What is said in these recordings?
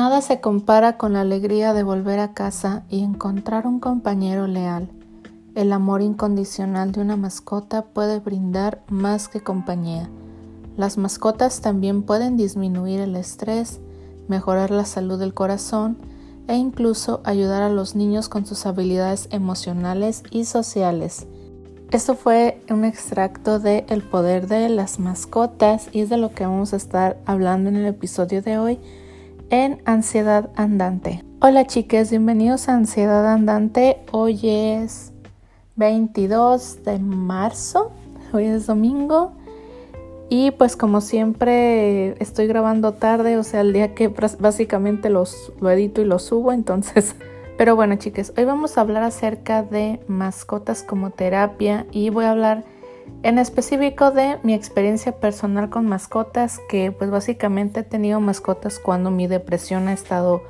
Nada se compara con la alegría de volver a casa y encontrar un compañero leal. El amor incondicional de una mascota puede brindar más que compañía. Las mascotas también pueden disminuir el estrés, mejorar la salud del corazón e incluso ayudar a los niños con sus habilidades emocionales y sociales. Esto fue un extracto de El poder de las mascotas y es de lo que vamos a estar hablando en el episodio de hoy en Ansiedad Andante. Hola chicas, bienvenidos a Ansiedad Andante. Hoy es 22 de marzo, hoy es domingo y pues como siempre estoy grabando tarde, o sea, el día que básicamente los, lo edito y lo subo, entonces... Pero bueno chicas, hoy vamos a hablar acerca de mascotas como terapia y voy a hablar en específico de mi experiencia personal con mascotas, que pues básicamente he tenido mascotas cuando mi depresión ha estado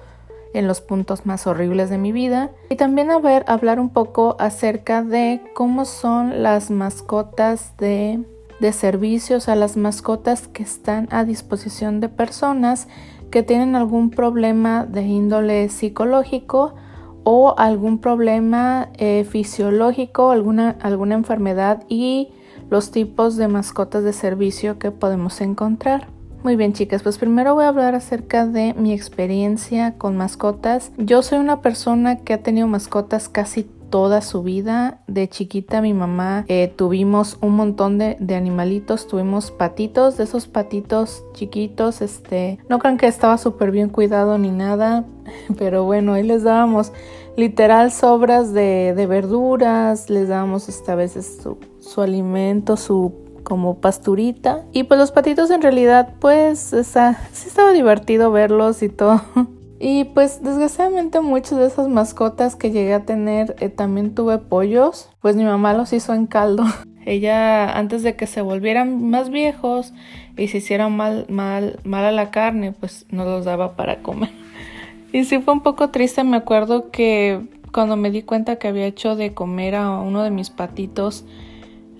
en los puntos más horribles de mi vida. Y también a ver, hablar un poco acerca de cómo son las mascotas de, de servicios, a las mascotas que están a disposición de personas que tienen algún problema de índole psicológico o algún problema eh, fisiológico, alguna, alguna enfermedad y los tipos de mascotas de servicio que podemos encontrar. Muy bien chicas, pues primero voy a hablar acerca de mi experiencia con mascotas. Yo soy una persona que ha tenido mascotas casi toda su vida. De chiquita mi mamá eh, tuvimos un montón de, animalitos, tuvimos patitos, de esos patitos chiquitos, este, no crean que estaba súper bien cuidado ni nada, pero bueno, ahí les dábamos literal sobras de, verduras, les dábamos esta veces su, su alimento, su como pasturita. Y pues los patitos en realidad pues sea, sí estaba divertido verlos y todo. Y pues desgraciadamente muchas de esas mascotas que llegué a tener eh, también tuve pollos, pues mi mamá los hizo en caldo. Ella antes de que se volvieran más viejos y se hicieran mal, mal, mal a la carne, pues no los daba para comer. Y sí fue un poco triste, me acuerdo que cuando me di cuenta que había hecho de comer a uno de mis patitos,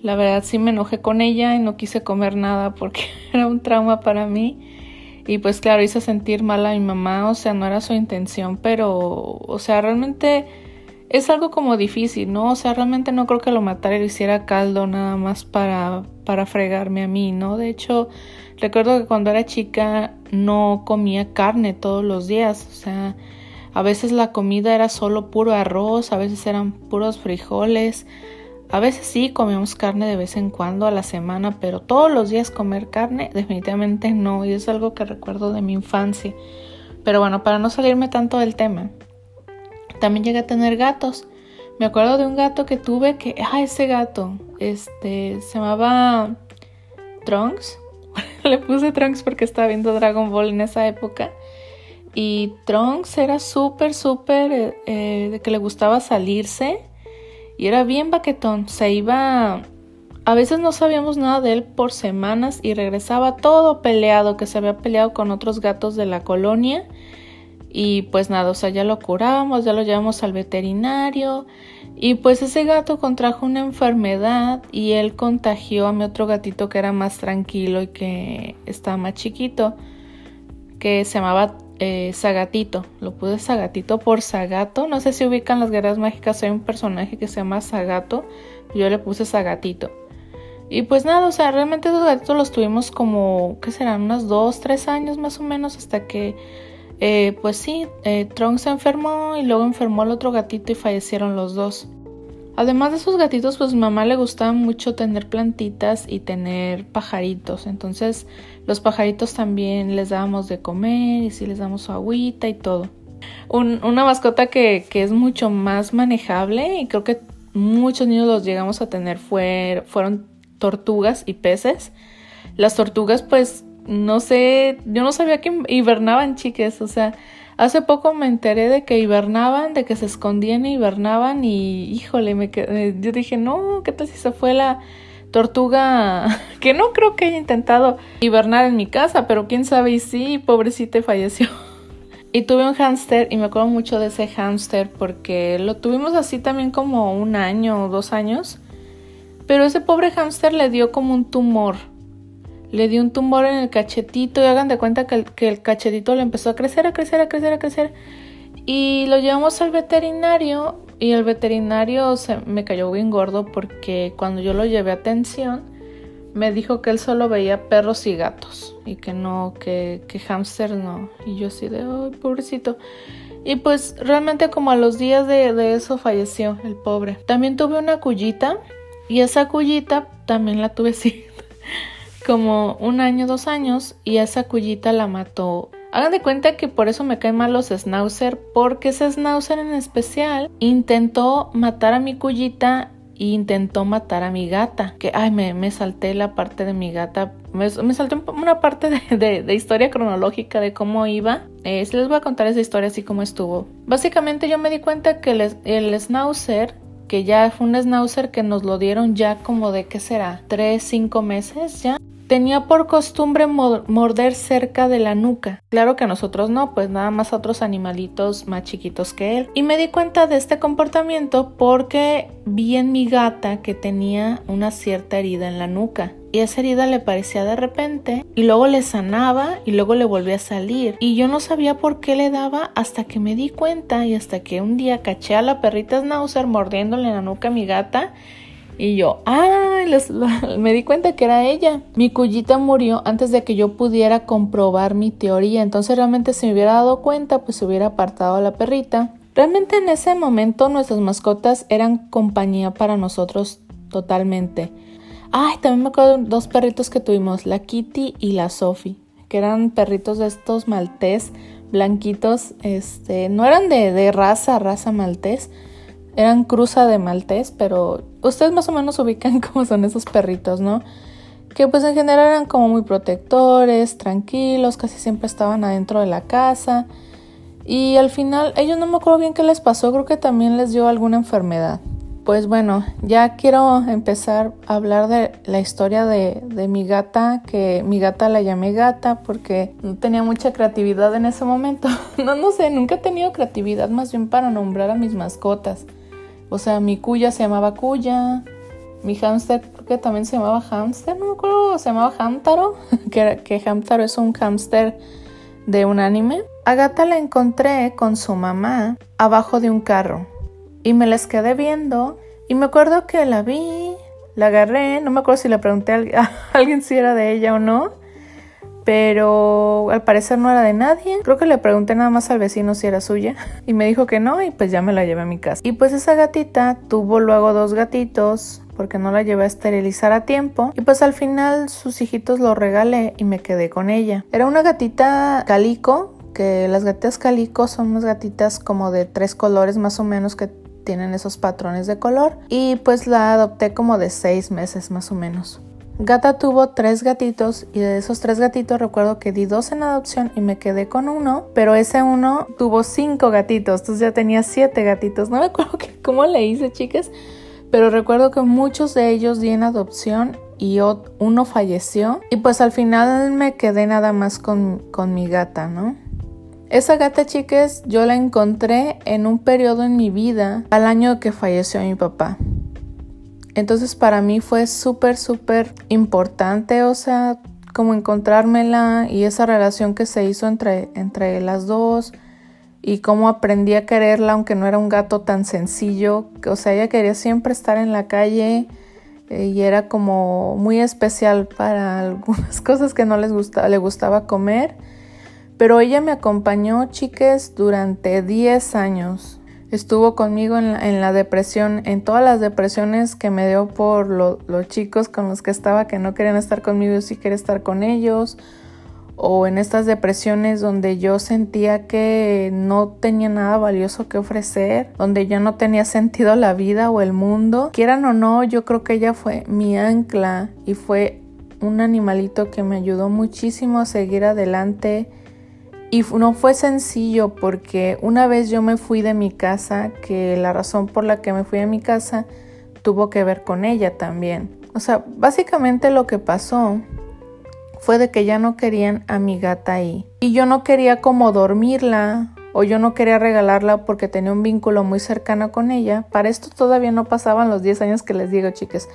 la verdad sí me enojé con ella y no quise comer nada porque era un trauma para mí. Y pues claro, hice sentir mal a mi mamá, o sea, no era su intención, pero, o sea, realmente es algo como difícil, ¿no? O sea, realmente no creo que lo matara y lo hiciera caldo nada más para, para fregarme a mí, ¿no? De hecho, recuerdo que cuando era chica no comía carne todos los días, o sea, a veces la comida era solo puro arroz, a veces eran puros frijoles, a veces sí comíamos carne de vez en cuando a la semana, pero todos los días comer carne definitivamente no, y es algo que recuerdo de mi infancia. Pero bueno, para no salirme tanto del tema, también llegué a tener gatos. Me acuerdo de un gato que tuve que, ah, ese gato, este, se llamaba Trunks. Le puse Trunks porque estaba viendo Dragon Ball en esa época. Y Trunks era súper, súper, eh, eh, de que le gustaba salirse y era bien baquetón. Se iba... A veces no sabíamos nada de él por semanas y regresaba todo peleado, que se había peleado con otros gatos de la colonia. Y pues nada, o sea, ya lo curábamos, ya lo llevamos al veterinario. Y pues ese gato contrajo una enfermedad y él contagió a mi otro gatito que era más tranquilo y que estaba más chiquito, que se llamaba eh, Zagatito. Lo puse Zagatito por Zagato. No sé si ubican las guerras mágicas. Hay un personaje que se llama Zagato. Yo le puse Zagatito. Y pues nada, o sea, realmente esos gatitos los tuvimos como, ¿qué serán? Unos dos, tres años más o menos hasta que, eh, pues sí, eh, Tron se enfermó y luego enfermó al otro gatito y fallecieron los dos. Además de esos gatitos, pues mamá le gustaba mucho tener plantitas y tener pajaritos. Entonces, los pajaritos también les dábamos de comer y sí les damos su agüita y todo. una mascota que, que, es mucho más manejable y creo que muchos niños los llegamos a tener fue, fueron tortugas y peces. Las tortugas, pues, no sé, yo no sabía que hibernaban, chiques, o sea, Hace poco me enteré de que hibernaban, de que se escondían y hibernaban y híjole, me quedé, yo dije, no, ¿qué tal si se fue la tortuga? que no creo que haya intentado hibernar en mi casa, pero quién sabe y sí, pobrecita falleció. y tuve un hámster y me acuerdo mucho de ese hámster porque lo tuvimos así también como un año o dos años. Pero ese pobre hámster le dio como un tumor le dio un tumor en el cachetito y hagan de cuenta que el, que el cachetito le empezó a crecer, a crecer, a crecer, a crecer. Y lo llevamos al veterinario y el veterinario se me cayó bien gordo porque cuando yo lo llevé a atención me dijo que él solo veía perros y gatos y que no, que, que hámster no. Y yo así de, ay, pobrecito. Y pues realmente como a los días de, de eso falleció el pobre. También tuve una cuyita y esa cuyita también la tuve así como un año, dos años y esa cuyita la mató. Hagan de cuenta que por eso me caen mal los schnauzer, porque ese schnauzer en especial intentó matar a mi cuyita e intentó matar a mi gata. Que, ay, me, salté la parte de mi gata. Me, salté una parte de, historia cronológica de cómo iba. Eh, les voy a contar esa historia así como estuvo. Básicamente yo me di cuenta que el, el schnauzer que ya fue un schnauzer que nos lo dieron ya como de qué será, tres, cinco meses ya. Tenía por costumbre morder cerca de la nuca. Claro que a nosotros no, pues nada más otros animalitos más chiquitos que él. Y me di cuenta de este comportamiento porque vi en mi gata que tenía una cierta herida en la nuca. Y esa herida le parecía de repente y luego le sanaba y luego le volvía a salir. Y yo no sabía por qué le daba hasta que me di cuenta y hasta que un día caché a la perrita Schnauzer mordiéndole la nuca a mi gata y yo, ¡ay! me di cuenta que era ella. Mi cuyita murió antes de que yo pudiera comprobar mi teoría. Entonces realmente si me hubiera dado cuenta, pues se hubiera apartado a la perrita. Realmente en ese momento nuestras mascotas eran compañía para nosotros totalmente. Ay, también me acuerdo de dos perritos que tuvimos, la Kitty y la Sophie, que eran perritos de estos maltés blanquitos, este, no eran de, de raza, raza maltés, eran cruza de maltés, pero ustedes más o menos ubican cómo son esos perritos, ¿no? Que pues en general eran como muy protectores, tranquilos, casi siempre estaban adentro de la casa. Y al final, ellos no me acuerdo bien qué les pasó, creo que también les dio alguna enfermedad. Pues bueno, ya quiero empezar a hablar de la historia de, de, mi gata, que mi gata la llamé gata porque no tenía mucha creatividad en ese momento. No, no sé, nunca he tenido creatividad más bien para nombrar a mis mascotas. O sea, mi cuya se llamaba cuya, mi hámster creo que también se llamaba hámster, no me acuerdo, se llamaba Hamtaro, que, que Hamtaro es un hámster de un anime. A Gata la encontré con su mamá abajo de un carro y me las quedé viendo y me acuerdo que la vi, la agarré, no me acuerdo si le pregunté a alguien si era de ella o no pero al parecer no era de nadie. Creo que le pregunté nada más al vecino si era suya y me dijo que no y pues ya me la llevé a mi casa. Y pues esa gatita tuvo luego dos gatitos porque no la llevé a esterilizar a tiempo y pues al final sus hijitos lo regalé y me quedé con ella. Era una gatita calico, que las gatitas calico son unas gatitas como de tres colores más o menos que tienen esos patrones de color y pues la adopté como de seis meses más o menos. Gata tuvo tres gatitos y de esos tres gatitos recuerdo que di dos en adopción y me quedé con uno, pero ese uno tuvo cinco gatitos, entonces ya tenía siete gatitos. No me acuerdo cómo le hice, chicas, pero recuerdo que muchos de ellos di en adopción y uno falleció y pues al final me quedé nada más con, con mi gata, ¿no? Esa gata, chicas, yo la encontré en un periodo en mi vida al año que falleció mi papá. Entonces para mí fue súper, súper importante, o sea, como encontrármela y esa relación que se hizo entre, entre las dos y cómo aprendí a quererla aunque no era un gato tan sencillo, o sea, ella quería siempre estar en la calle eh, y era como muy especial para algunas cosas que no les gustaba, le gustaba comer, pero ella me acompañó, chiques, durante 10 años estuvo conmigo en la, depresión, en todas las depresiones que me dio por los chicos con los que estaba que no querían estar conmigo y sí quería estar con ellos, o en estas depresiones donde yo sentía que no tenía nada valioso que ofrecer, donde yo no tenía sentido la vida o el mundo. Quieran o no, yo creo que ella fue mi ancla y fue un animalito que me ayudó muchísimo a seguir adelante y no fue sencillo porque una vez yo me fui de mi casa, que la razón por la que me fui de mi casa tuvo que ver con ella también. O sea, básicamente lo que pasó fue de que ya no querían a mi gata ahí. Y yo no quería como dormirla o yo no quería regalarla porque tenía un vínculo muy cercano con ella. Para esto todavía no pasaban los 10 años que les digo, chicas.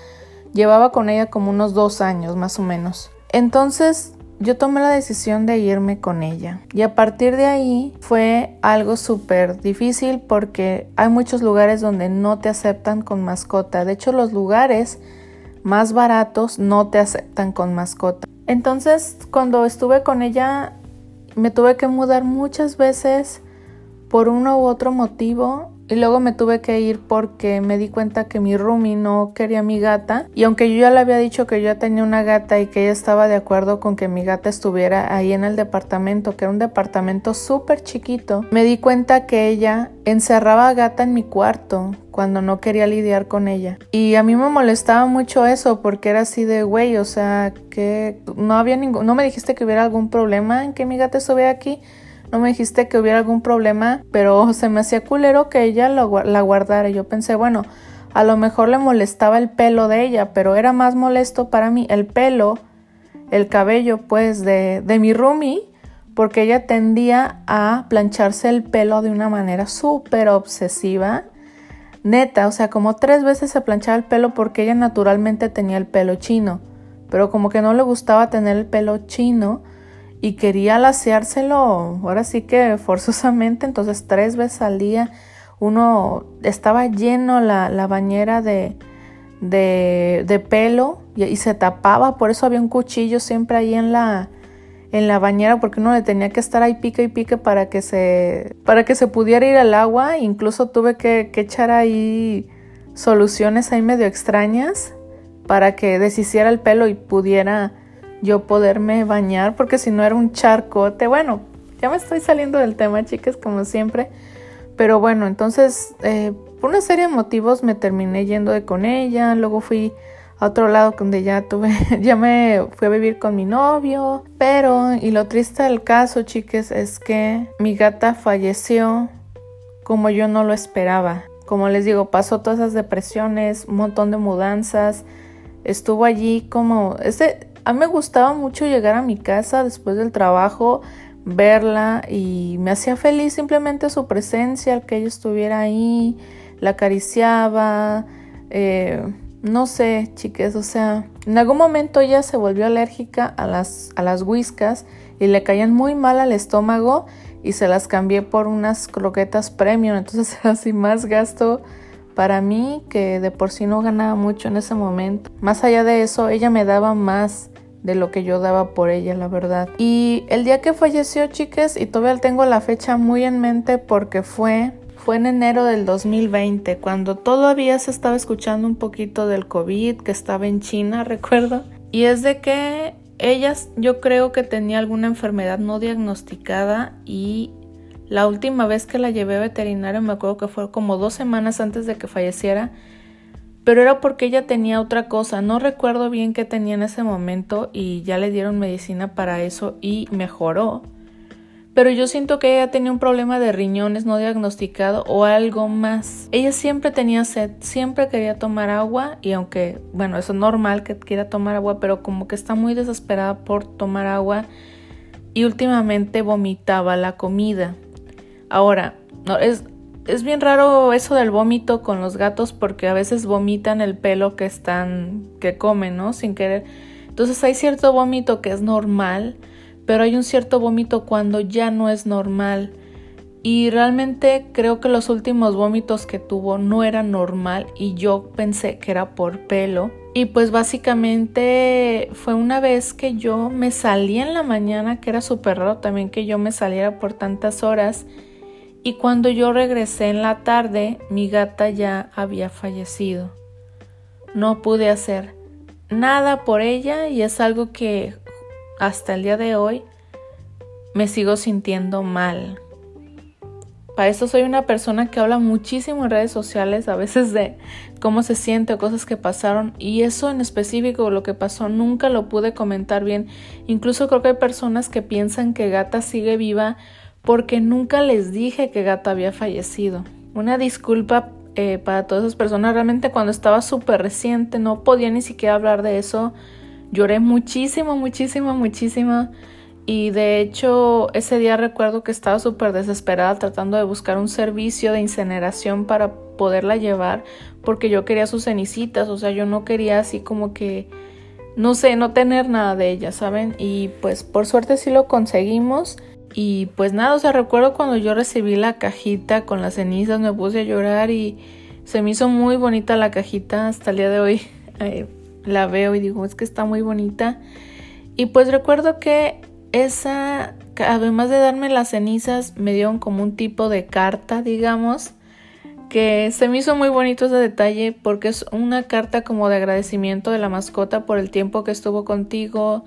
Llevaba con ella como unos dos años más o menos. Entonces yo tomé la decisión de irme con ella. Y a partir de ahí fue algo súper difícil porque hay muchos lugares donde no te aceptan con mascota. De hecho, los lugares más baratos no te aceptan con mascota. Entonces, cuando estuve con ella, me tuve que mudar muchas veces por uno u otro motivo y luego me tuve que ir porque me di cuenta que mi roomie no quería mi gata. Y aunque yo ya le había dicho que yo ya tenía una gata y que ella estaba de acuerdo con que mi gata estuviera ahí en el departamento, que era un departamento súper chiquito, me di cuenta que ella encerraba a gata en mi cuarto cuando no quería lidiar con ella. Y a mí me molestaba mucho eso porque era así de, güey, o sea, que no había ningún, no me dijiste que hubiera algún problema en que mi gata estuviera aquí no me dijiste que hubiera algún problema, pero se me hacía culero que ella la guardara. Yo pensé, bueno, a lo mejor le molestaba el pelo de ella, pero era más molesto para mí el pelo, el cabello, pues, de, de mi roomie, porque ella tendía a plancharse el pelo de una manera súper obsesiva. Neta, o sea, como tres veces se planchaba el pelo porque ella naturalmente tenía el pelo chino, pero como que no le gustaba tener el pelo chino y quería laseárselo, ahora sí que forzosamente, entonces tres veces al día. Uno estaba lleno la, la bañera de, de, de pelo y, y, se tapaba, por eso había un cuchillo siempre ahí en la, en la bañera porque uno le tenía que estar ahí pique y pique para que se, para que se pudiera ir al agua, incluso tuve que, que echar ahí soluciones ahí medio extrañas para que deshiciera el pelo y pudiera yo poderme bañar, porque si no era un charcote. Bueno, ya me estoy saliendo del tema, chicas, como siempre. Pero bueno, entonces, eh, por una serie de motivos me terminé yendo de con ella. Luego fui a otro lado donde ya tuve, ya me fui a vivir con mi novio. Pero, y lo triste del caso, chicas, es que mi gata falleció como yo no lo esperaba. Como les digo, pasó todas esas depresiones, un montón de mudanzas. Estuvo allí como... Ese, a mí me gustaba mucho llegar a mi casa después del trabajo, verla y me hacía feliz simplemente su presencia, el que ella estuviera ahí, la acariciaba, eh, no sé, chiques, o sea, en algún momento ella se volvió alérgica a las, a las whiskas y le caían muy mal al estómago y se las cambié por unas croquetas premium, entonces era así más gasto para mí que de por sí no ganaba mucho en ese momento. Más allá de eso, ella me daba más de lo que yo daba por ella, la verdad. Y el día que falleció, chicas, y todavía tengo la fecha muy en mente porque fue fue en enero del 2020, cuando todavía se estaba escuchando un poquito del COVID que estaba en China, recuerdo. Y es de que ella yo creo que tenía alguna enfermedad no diagnosticada y la última vez que la llevé a veterinario me acuerdo que fue como dos semanas antes de que falleciera pero era porque ella tenía otra cosa, no recuerdo bien qué tenía en ese momento y ya le dieron medicina para eso y mejoró. Pero yo siento que ella tenía un problema de riñones no diagnosticado o algo más. Ella siempre tenía sed, siempre quería tomar agua y aunque, bueno, eso es normal que quiera tomar agua, pero como que está muy desesperada por tomar agua y últimamente vomitaba la comida. Ahora, no, es, es bien raro eso del vómito con los gatos porque a veces vomitan el pelo que están, que comen, ¿no? Sin querer. Entonces hay cierto vómito que es normal, pero hay un cierto vómito cuando ya no es normal. Y realmente creo que los últimos vómitos que tuvo no eran normal y yo pensé que era por pelo. Y pues básicamente fue una vez que yo me salí en la mañana, que era súper raro también que yo me saliera por tantas horas y cuando yo regresé en la tarde mi gata ya había fallecido. No pude hacer nada por ella y es algo que hasta el día de hoy me sigo sintiendo mal. Para eso soy una persona que habla muchísimo en redes sociales, a veces de cómo se siente o cosas que pasaron. Y eso en específico, lo que pasó, nunca lo pude comentar bien. Incluso creo que hay personas que piensan que Gata sigue viva porque nunca les dije que Gata había fallecido. Una disculpa eh, para todas esas personas. Realmente cuando estaba súper reciente no podía ni siquiera hablar de eso. Lloré muchísimo, muchísimo, muchísimo. Y de hecho ese día recuerdo que estaba súper desesperada tratando de buscar un servicio de incineración para poderla llevar porque yo quería sus cenicitas. O sea, yo no quería así como que no sé, no tener nada de ella, ¿saben? Y pues por suerte sí lo conseguimos. Y pues nada, o sea, recuerdo cuando yo recibí la cajita con las cenizas, me puse a llorar y se me hizo muy bonita la cajita. Hasta el día de hoy eh, la veo y digo, es que está muy bonita. Y pues recuerdo que esa, además de darme las cenizas, me dieron como un tipo de carta, digamos que se me hizo muy bonito ese detalle porque es una carta como de agradecimiento de la mascota por el tiempo que estuvo contigo.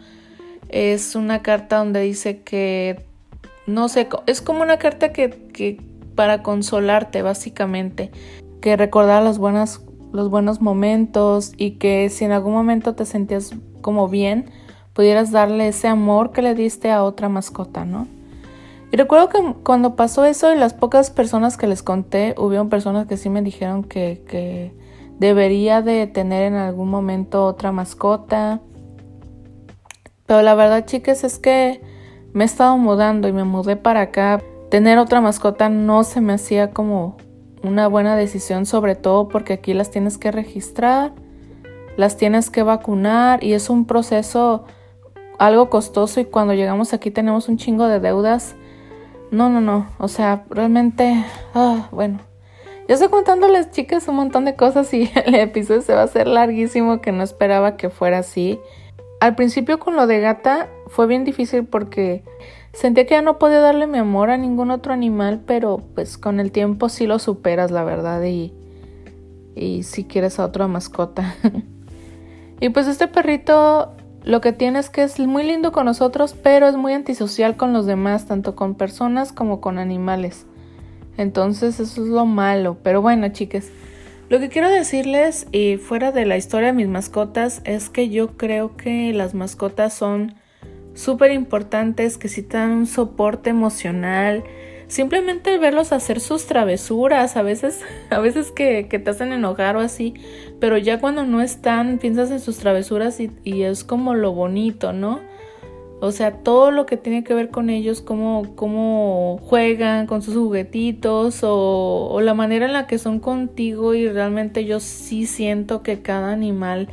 Es una carta donde dice que, no sé, es como una carta que, para consolarte básicamente, que recordar los buenos momentos y que si en algún momento te sentías como bien, pudieras darle ese amor que le diste a otra mascota, ¿no? Y recuerdo que cuando pasó eso y las pocas personas que les conté, hubieron personas que sí me dijeron que, que debería de tener en algún momento otra mascota. Pero la verdad, chicas, es que me he estado mudando y me mudé para acá. Tener otra mascota no se me hacía como una buena decisión, sobre todo porque aquí las tienes que registrar, las tienes que vacunar y es un proceso algo costoso y cuando llegamos aquí tenemos un chingo de deudas no, no, no. O sea, realmente. Ah, bueno. Yo estoy contándoles, chicas, un montón de cosas y el episodio se va a hacer larguísimo que no esperaba que fuera así. Al principio con lo de gata fue bien difícil porque sentía que ya no podía darle mi amor a ningún otro animal, pero pues con el tiempo sí lo superas, la verdad, y, y si quieres a otra mascota. y pues este perrito lo que tiene es que es muy lindo con nosotros, pero es muy antisocial con los demás, tanto con personas como con animales. Entonces eso es lo malo. Pero bueno, chicas, lo que quiero decirles, y fuera de la historia de mis mascotas, es que yo creo que las mascotas son súper importantes, que si dan un soporte emocional, simplemente verlos hacer sus travesuras, a veces, a veces que, que, te hacen enojar o así, pero ya cuando no están, piensas en sus travesuras y, y, es como lo bonito, ¿no? O sea, todo lo que tiene que ver con ellos, cómo, cómo juegan con sus juguetitos o, o la manera en la que son contigo y realmente yo sí siento que cada animal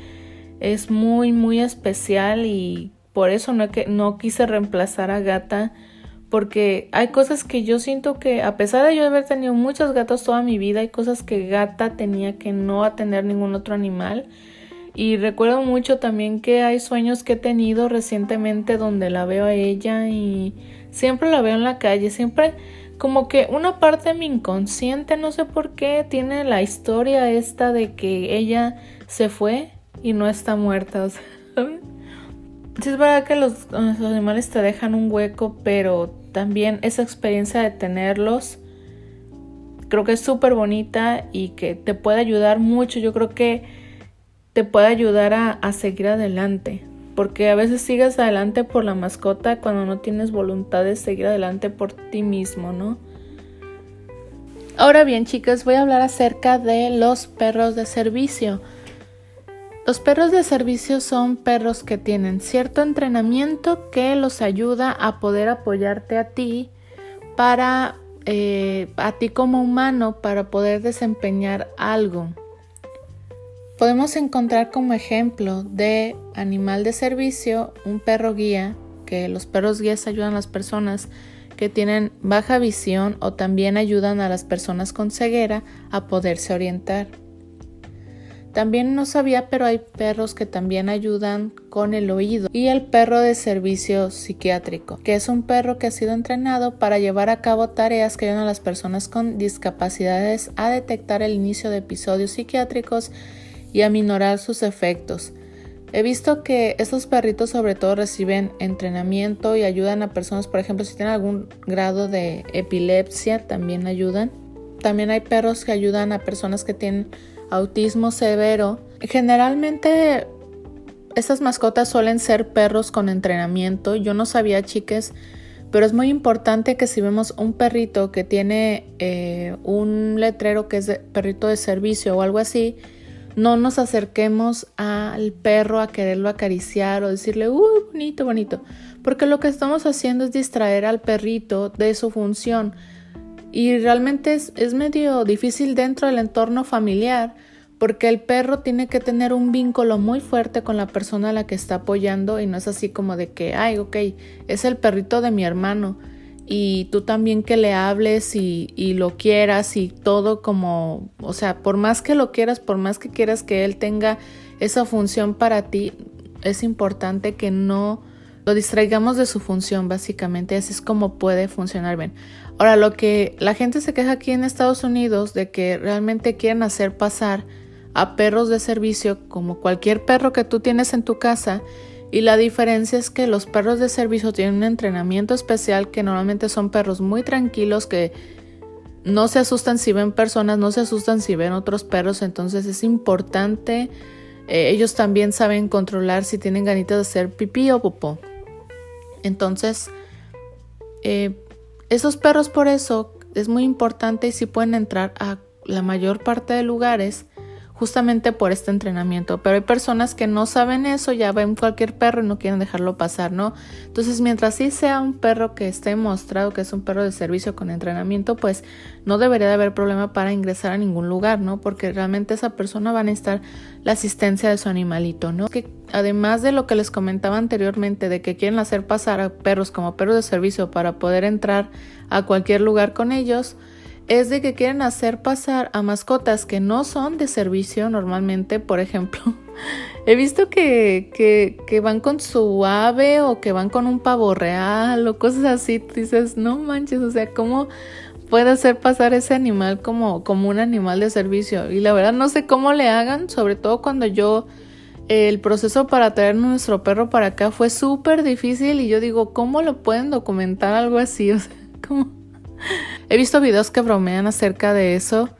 es muy, muy especial y por eso no, que, no quise reemplazar a Gata porque hay cosas que yo siento que a pesar de yo haber tenido muchos gatos toda mi vida, hay cosas que gata tenía que no a tener ningún otro animal. Y recuerdo mucho también que hay sueños que he tenido recientemente donde la veo a ella y siempre la veo en la calle, siempre como que una parte de mi inconsciente, no sé por qué, tiene la historia esta de que ella se fue y no está muerta, o sea, Sí es verdad que los, los, animales te dejan un hueco, pero también esa experiencia de tenerlos creo que es súper bonita y que te puede ayudar mucho. Yo creo que te puede ayudar a, a seguir adelante. Porque a veces sigues adelante por la mascota cuando no tienes voluntad de seguir adelante por ti mismo, ¿no? Ahora bien, chicas, voy a hablar acerca de los perros de servicio. Los perros de servicio son perros que tienen cierto entrenamiento que los ayuda a poder apoyarte a ti para eh, a ti como humano para poder desempeñar algo. Podemos encontrar como ejemplo de animal de servicio un perro guía, que los perros guías ayudan a las personas que tienen baja visión o también ayudan a las personas con ceguera a poderse orientar. También no sabía, pero hay perros que también ayudan con el oído. Y el perro de servicio psiquiátrico, que es un perro que ha sido entrenado para llevar a cabo tareas que ayudan a las personas con discapacidades a detectar el inicio de episodios psiquiátricos y a minorar sus efectos. He visto que estos perritos sobre todo reciben entrenamiento y ayudan a personas, por ejemplo, si tienen algún grado de epilepsia, también ayudan. También hay perros que ayudan a personas que tienen autismo severo. Generalmente estas mascotas suelen ser perros con entrenamiento. Yo no sabía, chiques, pero es muy importante que si vemos un perrito que tiene eh, un letrero que es de perrito de servicio o algo así, no nos acerquemos al perro a quererlo acariciar o decirle, uy, bonito, bonito, porque lo que estamos haciendo es distraer al perrito de su función y realmente es, es medio difícil dentro del entorno familiar porque el perro tiene que tener un vínculo muy fuerte con la persona a la que está apoyando y no es así como de que, ay, ok, es el perrito de mi hermano y tú también que le hables y, y, lo quieras y todo como, o sea, por más que lo quieras, por más que quieras que él tenga esa función para ti, es importante que no lo distraigamos de su función, básicamente, así es como puede funcionar bien. Ahora, lo que la gente se queja aquí en Estados Unidos de que realmente quieren hacer pasar a perros de servicio como cualquier perro que tú tienes en tu casa y la diferencia es que los perros de servicio tienen un entrenamiento especial que normalmente son perros muy tranquilos que no se asustan si ven personas, no se asustan si ven otros perros, entonces es importante. Eh, ellos también saben controlar si tienen ganitas de hacer pipí o popó. Entonces, eh, esos perros por eso es muy importante y si pueden entrar a la mayor parte de lugares justamente por este entrenamiento. Pero hay personas que no saben eso, ya ven cualquier perro y no quieren dejarlo pasar, ¿no? Entonces, mientras sí sea un perro que esté mostrado que es un perro de servicio con entrenamiento, pues no debería de haber problema para ingresar a ningún lugar, ¿no? Porque realmente esa persona va a necesitar la asistencia de su animalito, ¿no? Que además de lo que les comentaba anteriormente, de que quieren hacer pasar a perros como perros de servicio para poder entrar a cualquier lugar con ellos, es de que quieren hacer pasar a mascotas que no son de servicio normalmente, por ejemplo. He visto que, que, que, van con su ave o que van con un pavo real o cosas así. dices, no manches, o sea, ¿cómo puede hacer pasar ese animal como, como un animal de servicio? Y la verdad no sé cómo le hagan, sobre todo cuando yo el proceso para traer nuestro perro para acá fue súper difícil y yo digo, ¿cómo lo pueden documentar algo así? O sea, ¿cómo? He visto videos que bromean acerca de eso,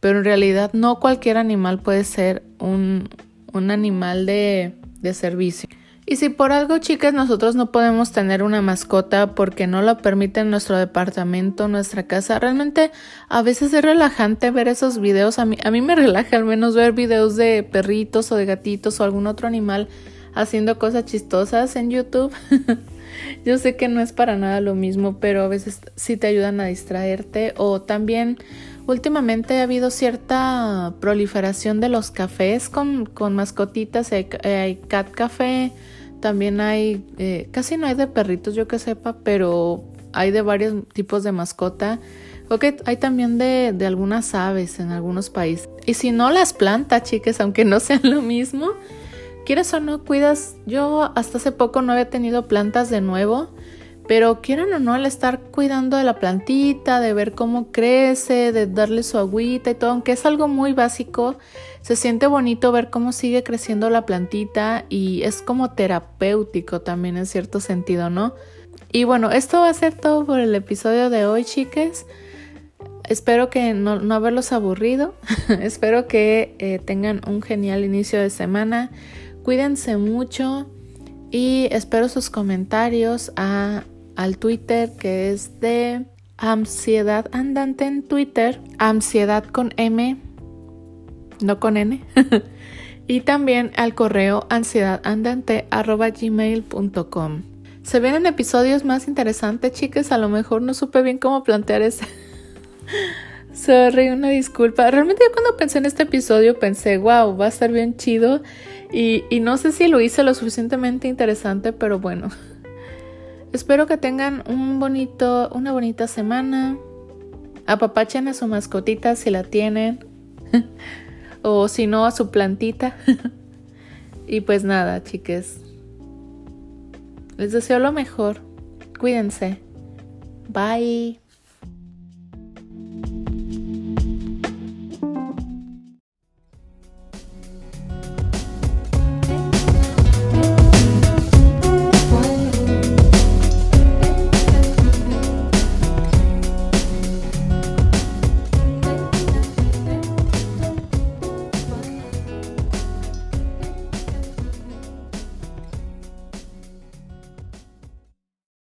pero en realidad no cualquier animal puede ser un, un animal de, de servicio. Y si por algo, chicas, nosotros no podemos tener una mascota porque no lo permite nuestro departamento, nuestra casa, realmente a veces es relajante ver esos videos. A mí, a mí me relaja al menos ver videos de perritos o de gatitos o algún otro animal haciendo cosas chistosas en YouTube. Yo sé que no es para nada lo mismo, pero a veces sí te ayudan a distraerte o también últimamente ha habido cierta proliferación de los cafés con, con mascotitas, hay, cat café, también hay, eh, casi no hay de perritos yo que sepa, pero hay de varios tipos de mascota. Ok, hay también de, de algunas aves en algunos países. Y si no las plantas, chicas, aunque no sean lo mismo, quieres o no cuidas, yo hasta hace poco no había tenido plantas de nuevo, pero quieran o no al estar cuidando de la plantita, de ver cómo crece, de darle su agüita y todo, aunque es algo muy básico, se siente bonito ver cómo sigue creciendo la plantita y es como terapéutico también en cierto sentido, ¿no? Y bueno, esto va a ser todo por el episodio de hoy, chiques. Espero que no, haberlos aburrido. Espero que eh, tengan un genial inicio de semana. Cuídense mucho y espero sus comentarios a, al Twitter que es de ansiedad andante en Twitter, ansiedad con M, no con N. y también al correo ansiedadandante.gmail.com. Se vienen episodios más interesantes, chicas. A lo mejor no supe bien cómo plantear ese. Sorry, una disculpa. Realmente cuando pensé en este episodio pensé, wow, va a estar bien chido. Y, no sé si lo hice lo suficientemente interesante, pero bueno. Espero que tengan un bonito, una bonita semana. Apapachen a su mascotita si la tienen. o si no, a su plantita. y pues nada, chiques. Les deseo lo mejor. Cuídense. Bye.